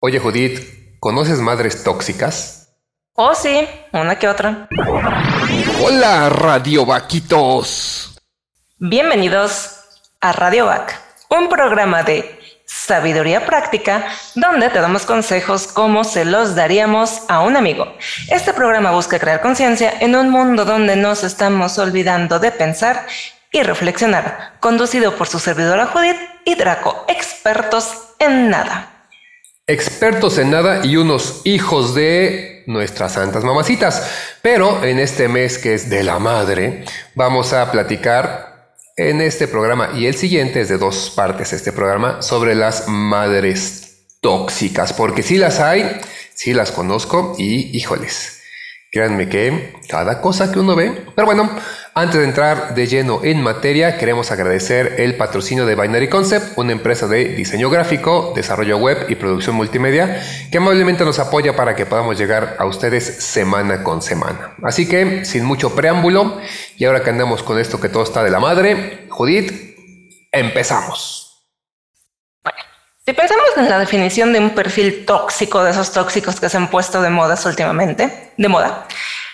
Oye Judith, ¿conoces madres tóxicas? Oh sí, una que otra. Hola Radio Vaquitos. Bienvenidos a Radio Vac, un programa de sabiduría práctica donde te damos consejos como se los daríamos a un amigo. Este programa busca crear conciencia en un mundo donde nos estamos olvidando de pensar y reflexionar, conducido por su servidora Judith y Draco, expertos en nada expertos en nada y unos hijos de nuestras santas mamacitas. Pero en este mes que es de la madre, vamos a platicar en este programa y el siguiente es de dos partes este programa sobre las madres tóxicas, porque si las hay, si las conozco y híjoles. Créanme que cada cosa que uno ve. Pero bueno, antes de entrar de lleno en materia, queremos agradecer el patrocinio de Binary Concept, una empresa de diseño gráfico, desarrollo web y producción multimedia, que amablemente nos apoya para que podamos llegar a ustedes semana con semana. Así que, sin mucho preámbulo, y ahora que andamos con esto que todo está de la madre, Judith, empezamos. Si pensamos en la definición de un perfil tóxico, de esos tóxicos que se han puesto de modas últimamente, de moda,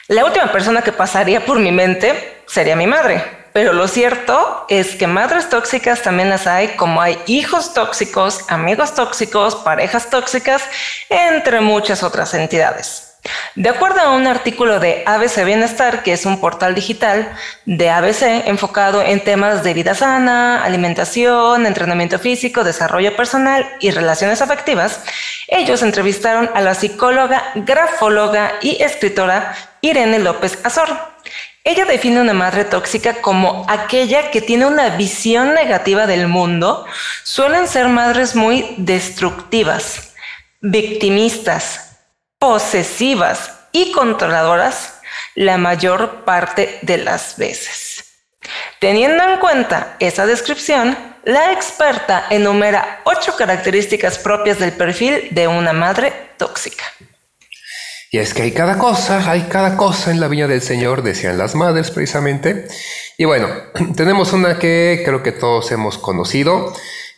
la última persona que pasaría por mi mente sería mi madre. Pero lo cierto es que madres tóxicas también las hay, como hay hijos tóxicos, amigos tóxicos, parejas tóxicas, entre muchas otras entidades. De acuerdo a un artículo de ABC Bienestar, que es un portal digital de ABC enfocado en temas de vida sana, alimentación, entrenamiento físico, desarrollo personal y relaciones afectivas, ellos entrevistaron a la psicóloga, grafóloga y escritora Irene López Azor. Ella define una madre tóxica como aquella que tiene una visión negativa del mundo. Suelen ser madres muy destructivas, victimistas, posesivas y controladoras la mayor parte de las veces. Teniendo en cuenta esa descripción, la experta enumera ocho características propias del perfil de una madre tóxica. Y es que hay cada cosa, hay cada cosa en la viña del Señor, decían las madres precisamente. Y bueno, tenemos una que creo que todos hemos conocido.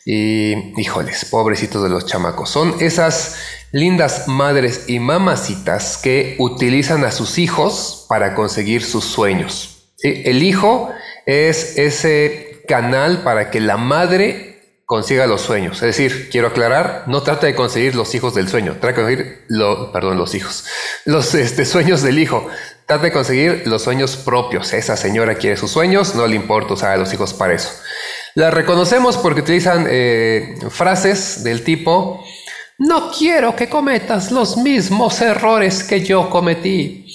Y híjoles, pobrecitos de los chamacos. Son esas lindas madres y mamacitas que utilizan a sus hijos para conseguir sus sueños. El hijo es ese canal para que la madre consiga los sueños. Es decir, quiero aclarar, no trata de conseguir los hijos del sueño, trata de conseguir, perdón, los hijos, los este, sueños del hijo. Trata de conseguir los sueños propios. Esa señora quiere sus sueños, no le importa usar a los hijos para eso. La reconocemos porque utilizan eh, frases del tipo, no quiero que cometas los mismos errores que yo cometí.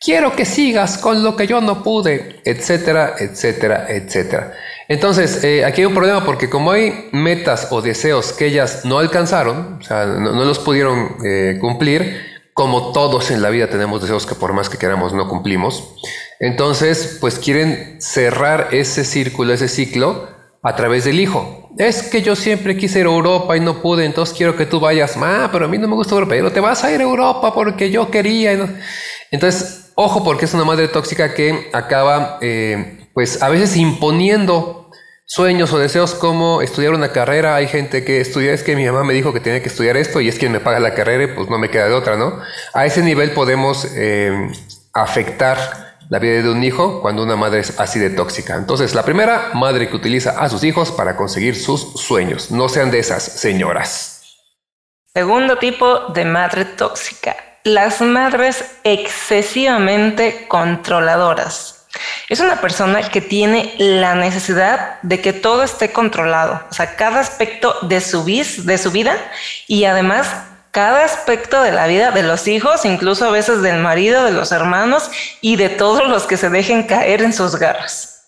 Quiero que sigas con lo que yo no pude, etcétera, etcétera, etcétera. Entonces, eh, aquí hay un problema porque como hay metas o deseos que ellas no alcanzaron, o sea, no, los pudieron eh, cumplir, como todos en la vida tenemos deseos que por más que queramos no cumplimos, entonces, pues quieren cerrar ese círculo, ese ciclo, a través del hijo es que yo siempre quise ir a Europa y no pude, entonces quiero que tú vayas. Ah, pero a mí no me gusta Europa, pero te vas a ir a Europa porque yo quería. Entonces, ojo, porque es una madre tóxica que acaba, eh, pues a veces imponiendo sueños o deseos como estudiar una carrera. Hay gente que estudia, es que mi mamá me dijo que tenía que estudiar esto y es quien me paga la carrera y pues no me queda de otra, ¿no? A ese nivel podemos eh, afectar la vida de un hijo cuando una madre es así de tóxica. Entonces, la primera, madre que utiliza a sus hijos para conseguir sus sueños. No sean de esas señoras. Segundo tipo de madre tóxica. Las madres excesivamente controladoras. Es una persona que tiene la necesidad de que todo esté controlado, o sea, cada aspecto de su, de su vida y además cada aspecto de la vida de los hijos, incluso a veces del marido, de los hermanos y de todos los que se dejen caer en sus garras.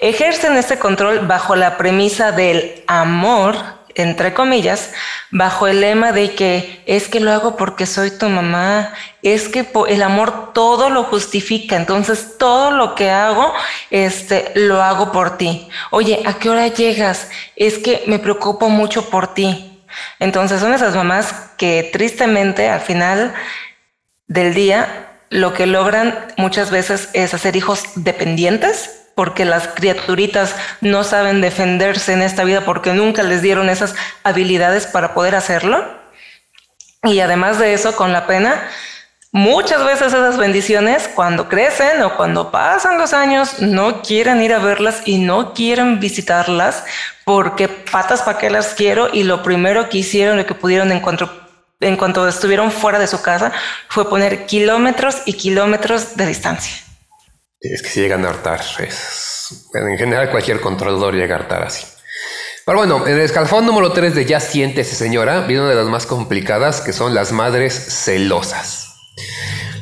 Ejercen este control bajo la premisa del amor, entre comillas, bajo el lema de que es que lo hago porque soy tu mamá, es que el amor todo lo justifica, entonces todo lo que hago, este, lo hago por ti. Oye, ¿a qué hora llegas? Es que me preocupo mucho por ti. Entonces son esas mamás que tristemente al final del día lo que logran muchas veces es hacer hijos dependientes porque las criaturitas no saben defenderse en esta vida porque nunca les dieron esas habilidades para poder hacerlo. Y además de eso, con la pena, muchas veces esas bendiciones, cuando crecen o cuando pasan los años, no quieren ir a verlas y no quieren visitarlas porque patas para qué las quiero y lo primero que hicieron, lo que pudieron en en cuanto estuvieron fuera de su casa, fue poner kilómetros y kilómetros de distancia. Es que si llegan a hartar. Es, en general, cualquier controlador llega a hartar así. Pero bueno, en el escalafón número 3 de Ya siéntese señora, viene una de las más complicadas que son las madres celosas.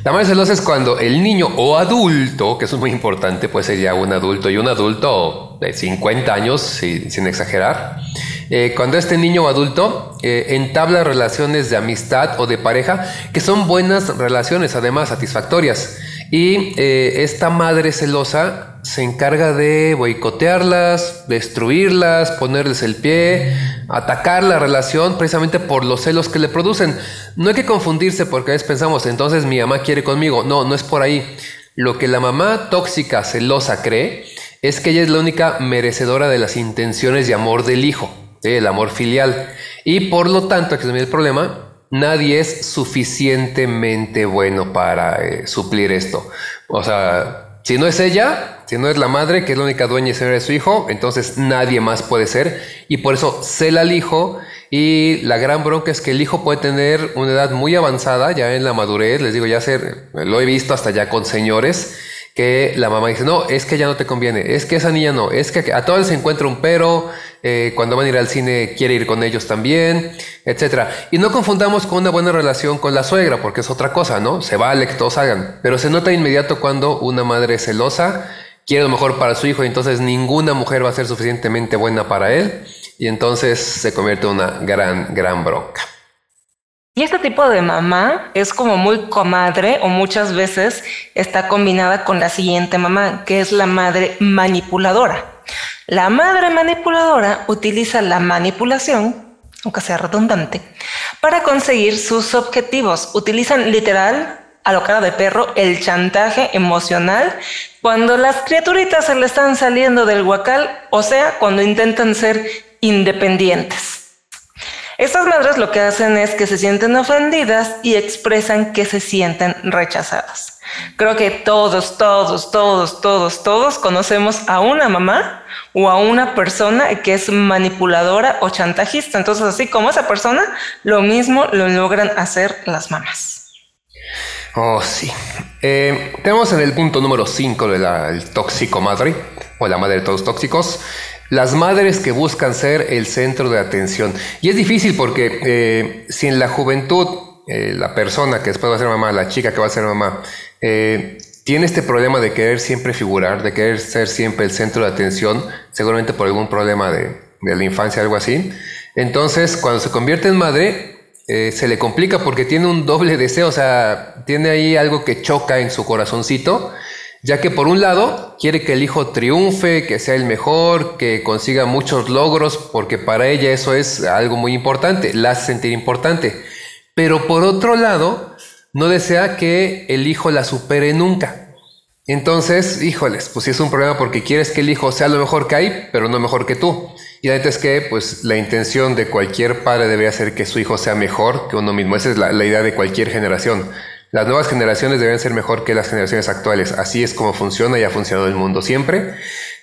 La madre celosa es cuando el niño o adulto, que es muy importante, puede ser ya un adulto y un adulto de 50 años, sin exagerar, eh, cuando este niño o adulto eh, entabla relaciones de amistad o de pareja, que son buenas relaciones, además satisfactorias. Y eh, esta madre celosa se encarga de boicotearlas, destruirlas, ponerles el pie, atacar la relación precisamente por los celos que le producen. No hay que confundirse porque a veces pensamos, entonces mi mamá quiere conmigo. No, no es por ahí. Lo que la mamá tóxica, celosa cree es que ella es la única merecedora de las intenciones y amor del hijo, el amor filial. Y por lo tanto, aquí es el problema, nadie es suficientemente bueno para eh, suplir esto. O sea, si no es ella, si no es la madre, que es la única dueña y señora de su hijo, entonces nadie más puede ser. Y por eso cela al hijo. Y la gran bronca es que el hijo puede tener una edad muy avanzada, ya en la madurez, les digo, ya ser, lo he visto hasta ya con señores que la mamá dice, no, es que ya no te conviene, es que esa niña no, es que a todos se encuentra un pero, eh, cuando van a ir al cine quiere ir con ellos también, etc. Y no confundamos con una buena relación con la suegra, porque es otra cosa, ¿no? Se vale que todos hagan, pero se nota inmediato cuando una madre celosa quiere lo mejor para su hijo y entonces ninguna mujer va a ser suficientemente buena para él y entonces se convierte en una gran, gran bronca. Y este tipo de mamá es como muy comadre o muchas veces está combinada con la siguiente mamá, que es la madre manipuladora. La madre manipuladora utiliza la manipulación, aunque sea redundante, para conseguir sus objetivos. Utilizan literal, a lo cara de perro, el chantaje emocional cuando las criaturitas se le están saliendo del huacal, o sea, cuando intentan ser independientes. Estas madres lo que hacen es que se sienten ofendidas y expresan que se sienten rechazadas. Creo que todos, todos, todos, todos, todos conocemos a una mamá o a una persona que es manipuladora o chantajista. Entonces, así como esa persona, lo mismo lo logran hacer las mamás. Oh, sí. Eh, tenemos en el punto número 5 del tóxico madre, o la madre de todos tóxicos, las madres que buscan ser el centro de atención. Y es difícil porque eh, si en la juventud eh, la persona que después va a ser mamá, la chica que va a ser mamá, eh, tiene este problema de querer siempre figurar, de querer ser siempre el centro de atención, seguramente por algún problema de, de la infancia, algo así. Entonces, cuando se convierte en madre, se le complica porque tiene un doble deseo, o sea, tiene ahí algo que choca en su corazoncito ya que por un lado quiere que el hijo triunfe, que sea el mejor, que consiga muchos logros, porque para ella eso es algo muy importante, la hace sentir importante. Pero por otro lado, no desea que el hijo la supere nunca. Entonces, híjoles, pues sí es un problema porque quieres que el hijo sea lo mejor que hay, pero no mejor que tú. Y la neta es que, pues, la intención de cualquier padre debería ser que su hijo sea mejor que uno mismo. Esa es la, la idea de cualquier generación. Las nuevas generaciones deben ser mejor que las generaciones actuales. Así es como funciona y ha funcionado el mundo siempre.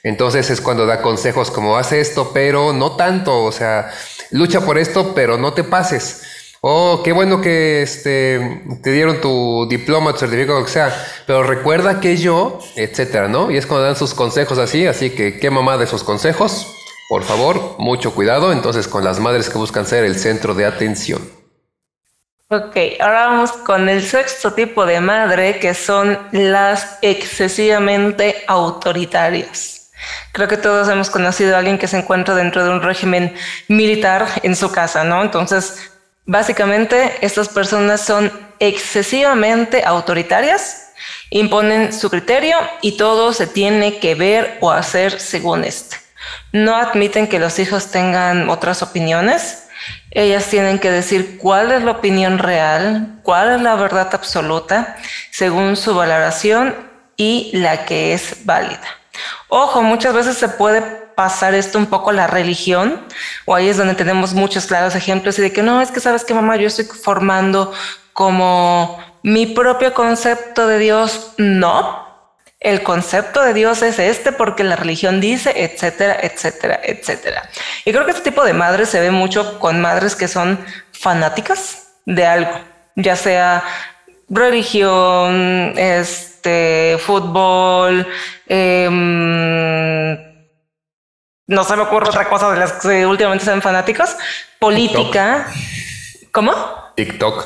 Entonces es cuando da consejos como hace esto, pero no tanto. O sea, lucha por esto, pero no te pases. Oh, qué bueno que este, te dieron tu diploma, tu certificado, lo que sea. Pero recuerda que yo, etcétera, ¿no? Y es cuando dan sus consejos así. Así que qué mamá de esos consejos. Por favor, mucho cuidado. Entonces, con las madres que buscan ser el centro de atención. Ok, ahora vamos con el sexto tipo de madre, que son las excesivamente autoritarias. Creo que todos hemos conocido a alguien que se encuentra dentro de un régimen militar en su casa, ¿no? Entonces, básicamente, estas personas son excesivamente autoritarias, imponen su criterio y todo se tiene que ver o hacer según este. No admiten que los hijos tengan otras opiniones ellas tienen que decir cuál es la opinión real, cuál es la verdad absoluta, según su valoración y la que es válida. Ojo, muchas veces se puede pasar esto un poco a la religión, o ahí es donde tenemos muchos claros ejemplos y de que no, es que sabes que mamá, yo estoy formando como mi propio concepto de Dios. No, el concepto de Dios es este porque la religión dice, etcétera, etcétera, etcétera. Y creo que este tipo de madres se ve mucho con madres que son fanáticas de algo, ya sea religión, este, fútbol, em, no se me ocurre otra cosa de las que últimamente son fanáticos, política. ¿Cómo? TikTok.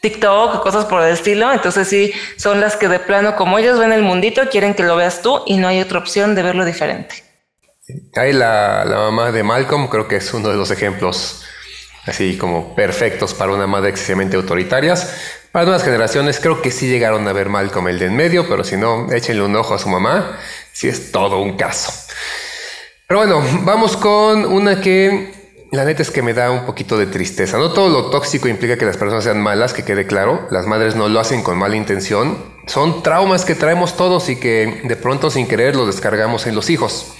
TikTok, cosas por el estilo. Entonces sí, son las que de plano, como ellos ven el mundito, quieren que lo veas tú y no hay otra opción de verlo diferente. Ahí la, mamá de Malcolm creo que es uno de los ejemplos así como perfectos para una madre excesivamente autoritarias. Para nuevas generaciones creo que sí llegaron a ver Malcolm el de en medio, pero si no, échenle un ojo a su mamá, sí es todo un caso. Pero bueno, vamos con una que la neta es que me da un poquito de tristeza. No todo lo tóxico implica que las personas sean malas, que quede claro. Las madres no lo hacen con mala intención. Son traumas que traemos todos y que de pronto sin querer los descargamos en los hijos.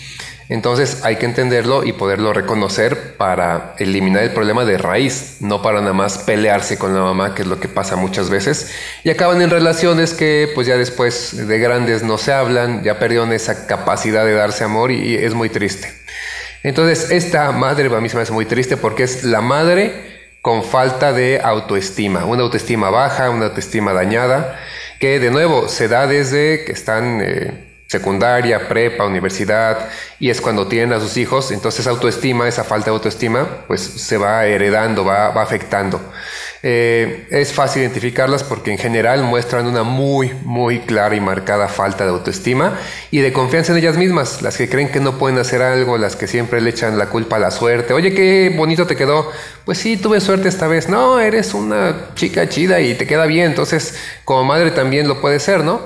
Entonces hay que entenderlo y poderlo reconocer para eliminar el problema de raíz, no para nada más pelearse con la mamá, que es lo que pasa muchas veces. Y acaban en relaciones que pues ya después de grandes no se hablan, ya perdieron esa capacidad de darse amor y es muy triste. Entonces, esta madre a mí se me hace muy triste porque es la madre con falta de autoestima, una autoestima baja, una autoestima dañada, que de nuevo se da desde que están eh, secundaria, prepa, universidad, y es cuando tienen a sus hijos, entonces autoestima, esa falta de autoestima, pues se va heredando, va, va afectando. Eh, es fácil identificarlas porque en general muestran una muy, muy clara y marcada falta de autoestima y de confianza en ellas mismas, las que creen que no pueden hacer algo, las que siempre le echan la culpa a la suerte. Oye, qué bonito te quedó. Pues sí, tuve suerte esta vez. No, eres una chica chida y te queda bien, entonces como madre también lo puede ser, ¿no?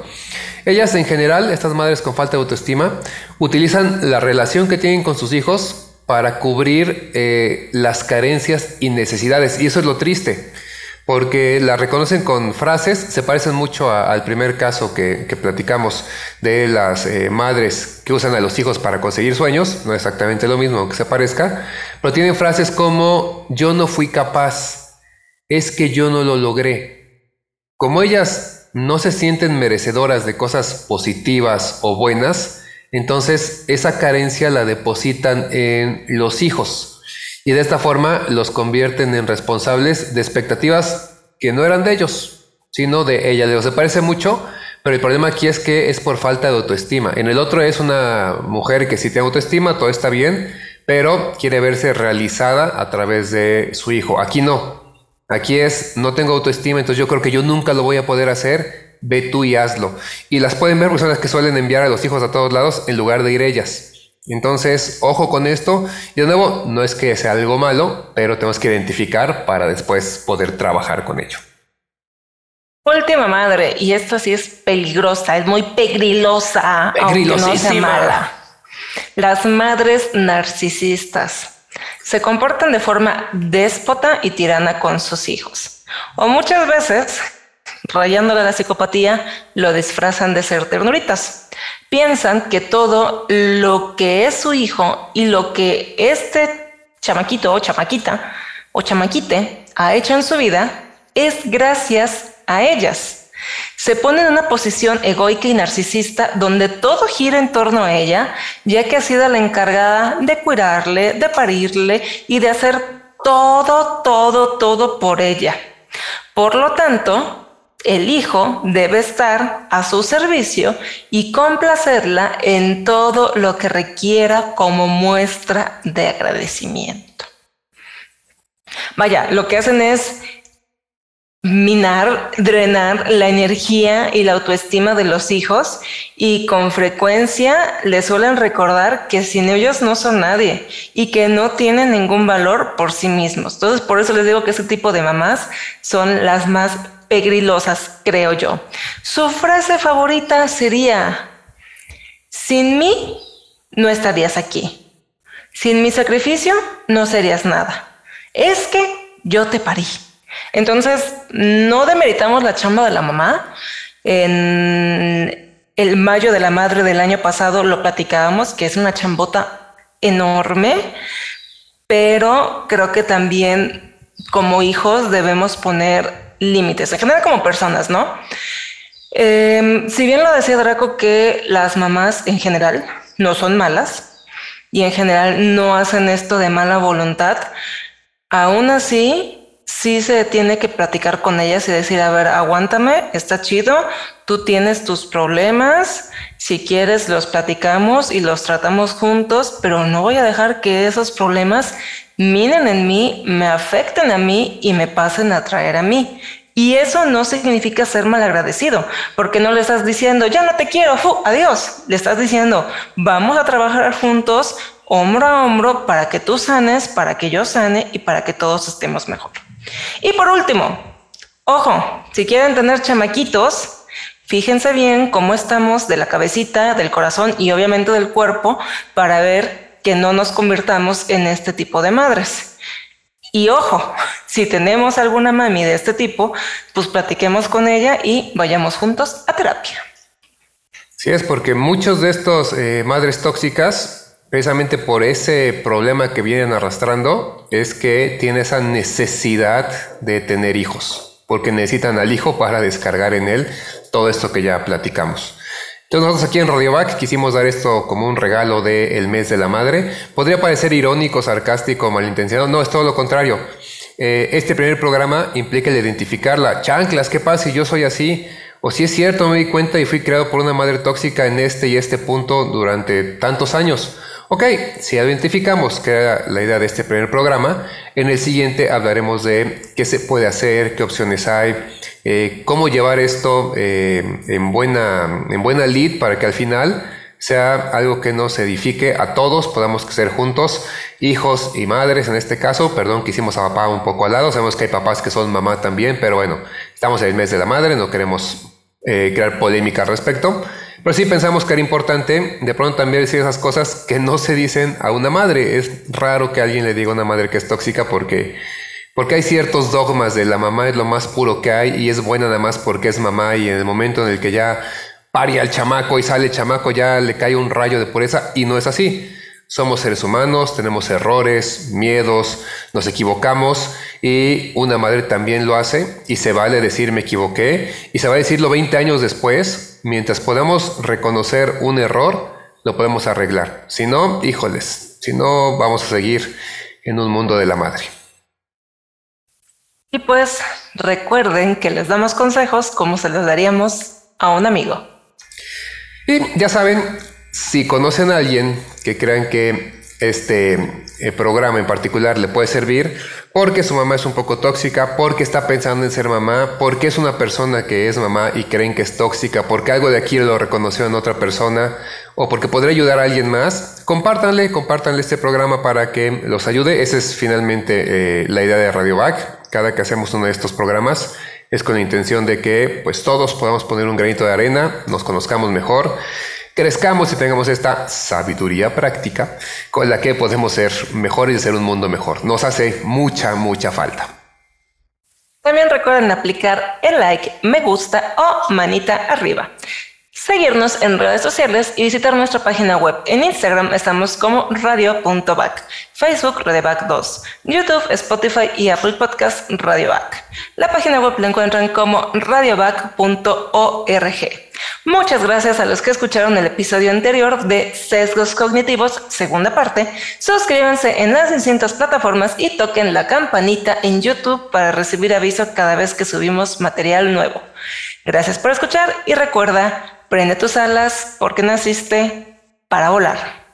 Ellas en general, estas madres con falta de autoestima, utilizan la relación que tienen con sus hijos para cubrir eh, las carencias y necesidades. Y eso es lo triste, porque la reconocen con frases, se parecen mucho al primer caso que, platicamos de las eh, madres que usan a los hijos para conseguir sueños, no exactamente lo mismo que se parezca, pero tienen frases como yo no fui capaz, es que yo no lo logré. Como ellas no se sienten merecedoras de cosas positivas o buenas, entonces, esa carencia la depositan en los hijos y de esta forma los convierten en responsables de expectativas que no eran de ellos, sino de ella. Se parece mucho, pero el problema aquí es que es por falta de autoestima. En el otro es una mujer que sí tiene autoestima, todo está bien, pero quiere verse realizada a través de su hijo. Aquí no. Aquí es, no tengo autoestima, entonces yo creo que yo nunca lo voy a poder hacer ve tú y hazlo. Y las pueden ver personas que suelen enviar a los hijos a todos lados en lugar de ir ellas. Entonces, ojo con esto. Y de nuevo, no es que sea algo malo, pero tenemos que identificar para después poder trabajar con ello. Última madre, y esto sí es peligrosa, es muy pegrilosa, aunque no sea mala. Las madres narcisistas se comportan de forma déspota y tirana con sus hijos. O muchas veces rayándole la psicopatía, lo disfrazan de ser ternuritas. Piensan que todo lo que es su hijo y lo que este chamaquito o chamaquita o chamaquite ha hecho en su vida es gracias a ellas. Se pone en una posición egoica y narcisista donde todo gira en torno a ella, ya que ha sido la encargada de cuidarle, de parirle y de hacer todo, todo, todo por ella. Por lo tanto, el hijo debe estar a su servicio y complacerla en todo lo que requiera como muestra de agradecimiento. Vaya, lo que hacen es minar, drenar la energía y la autoestima de los hijos y con frecuencia les suelen recordar que sin ellos no son nadie y que no tienen ningún valor por sí mismos. Entonces, por eso les digo que ese tipo de mamás son las más pegrilosas, creo yo. Su frase favorita sería, sin mí no estarías aquí. Sin mi sacrificio no serías nada. Es que yo te parí. Entonces, no demeritamos la chamba de la mamá en el mayo de la madre del año pasado lo platicábamos, que es una chambota enorme, pero creo que también como hijos debemos poner límites, en general como personas, ¿no? Em, si bien lo decía Draco que las mamás en general no son malas y en general no hacen esto de mala voluntad, aún así sí se tiene que platicar con ellas y decir, a ver, aguántame, está chido, tú tienes tus problemas, si quieres los platicamos y los tratamos juntos, pero no voy a dejar que esos problemas minen en mí, me afecten a mí y me pasen a traer a mí. Y eso no significa ser malagradecido, porque no le estás diciendo, ya no te quiero, adiós. Le estás diciendo, vamos a trabajar juntos, hombro a hombro, para que tú sanes, para que yo sane y para que todos estemos mejor. Y por último, ojo, si quieren tener chamaquitos, fíjense bien cómo estamos de la cabecita, del corazón y obviamente del cuerpo para ver que no nos convirtamos en este tipo de madres. Y ojo, si tenemos alguna mami de este tipo, pues platiquemos con ella y vayamos juntos a terapia. Sí, es porque muchos de estos eh, madres tóxicas, precisamente por ese problema que vienen arrastrando, es que tienen esa necesidad de tener hijos, porque necesitan al hijo para descargar en él todo esto que ya platicamos. Entonces nosotros aquí en Radiovac quisimos dar esto como un regalo del mes de la madre. Podría parecer irónico, sarcástico, malintencionado. No, es todo lo contrario. Eh, este primer programa implica el identificarla. Chanclas, ¿qué pasa si yo soy así? O si es cierto, me di cuenta y fui creado por una madre tóxica en este y este punto durante tantos años. Ok, si identificamos que era la idea de este primer programa, en el siguiente hablaremos de qué se puede hacer, qué opciones hay, eh, cómo llevar esto eh, en, buena, en buena lead para que al final sea algo que nos edifique a todos, podamos ser juntos, hijos y madres en este caso. Perdón que hicimos a papá un poco al lado, sabemos que hay papás que son mamá también, pero bueno, estamos en el mes de la madre, no queremos eh, crear polémica al respecto. Pero sí pensamos que era importante de pronto también decir esas cosas que no se dicen a una madre. Es raro que alguien le diga a una madre que es tóxica porque porque hay ciertos dogmas de la mamá es lo más puro que hay y es buena nada más porque es mamá y en el momento en el que ya paria al chamaco y sale el chamaco ya le cae un rayo de pureza y no es así. Somos seres humanos, tenemos errores, miedos, nos equivocamos y una madre también lo hace y se vale decir me equivoqué y se va a decirlo 20 años después, mientras podamos reconocer un error, lo podemos arreglar. Si no, híjoles, si no, vamos a seguir en un mundo de la madre. Y pues recuerden que les damos consejos como se los daríamos a un amigo. Y ya saben, si conocen a alguien que crean que este eh, programa en particular le puede servir, porque su mamá es un poco tóxica, porque está pensando en ser mamá, porque es una persona que es mamá y creen que es tóxica, porque algo de aquí lo reconoció en otra persona, o porque podría ayudar a alguien más, compártanle, compártanle este programa para que los ayude. Esa es finalmente eh, la idea de Radio Back cada que hacemos uno de estos programas es con la intención de que pues todos podamos poner un granito de arena, nos conozcamos mejor, crezcamos y tengamos esta sabiduría práctica con la que podemos ser mejores y hacer un mundo mejor. Nos hace mucha, mucha falta. También recuerden aplicar el like, me gusta o manita arriba seguirnos en redes sociales y visitar nuestra página web. En Instagram estamos como radio.back, Facebook radioback2, YouTube, Spotify y Apple Podcast radioback. La página web la encuentran como radioback.org. Muchas gracias a los que escucharon el episodio anterior de Sesgos Cognitivos, segunda parte. Suscríbanse en las distintas plataformas y toquen la campanita en YouTube para recibir aviso cada vez que subimos material nuevo. Gracias por escuchar y recuerda, prende tus alas porque naciste para volar.